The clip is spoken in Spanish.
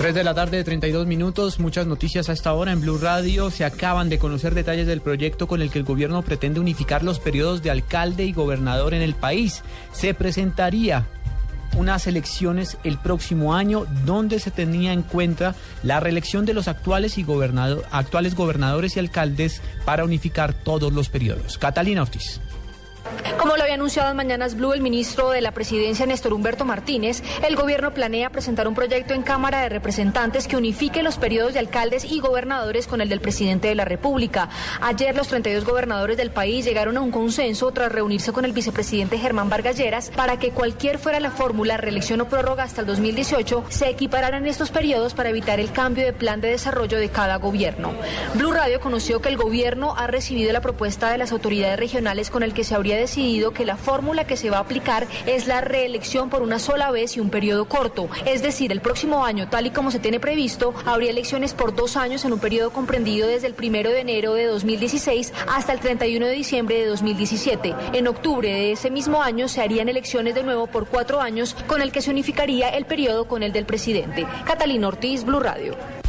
3 de la tarde, 32 minutos. Muchas noticias a esta hora en Blue Radio. Se acaban de conocer detalles del proyecto con el que el gobierno pretende unificar los periodos de alcalde y gobernador en el país. Se presentaría unas elecciones el próximo año donde se tenía en cuenta la reelección de los actuales, y actuales gobernadores y alcaldes para unificar todos los periodos. Catalina Ortiz. Como lo había anunciado en Mañanas Blue el ministro de la Presidencia, Néstor Humberto Martínez, el gobierno planea presentar un proyecto en Cámara de Representantes que unifique los periodos de alcaldes y gobernadores con el del presidente de la República. Ayer los 32 gobernadores del país llegaron a un consenso tras reunirse con el vicepresidente Germán Vargalleras para que cualquier fuera la fórmula, reelección o prórroga hasta el 2018, se equipararan estos periodos para evitar el cambio de plan de desarrollo de cada gobierno. Blue Radio conoció que el gobierno ha recibido la propuesta de las autoridades regionales con el que se habría decidido que la fórmula que se va a aplicar es la reelección por una sola vez y un periodo corto. Es decir, el próximo año, tal y como se tiene previsto, habría elecciones por dos años en un periodo comprendido desde el primero de enero de 2016 hasta el 31 de diciembre de 2017. En octubre de ese mismo año se harían elecciones de nuevo por cuatro años, con el que se unificaría el periodo con el del presidente. Catalina Ortiz, Blue Radio.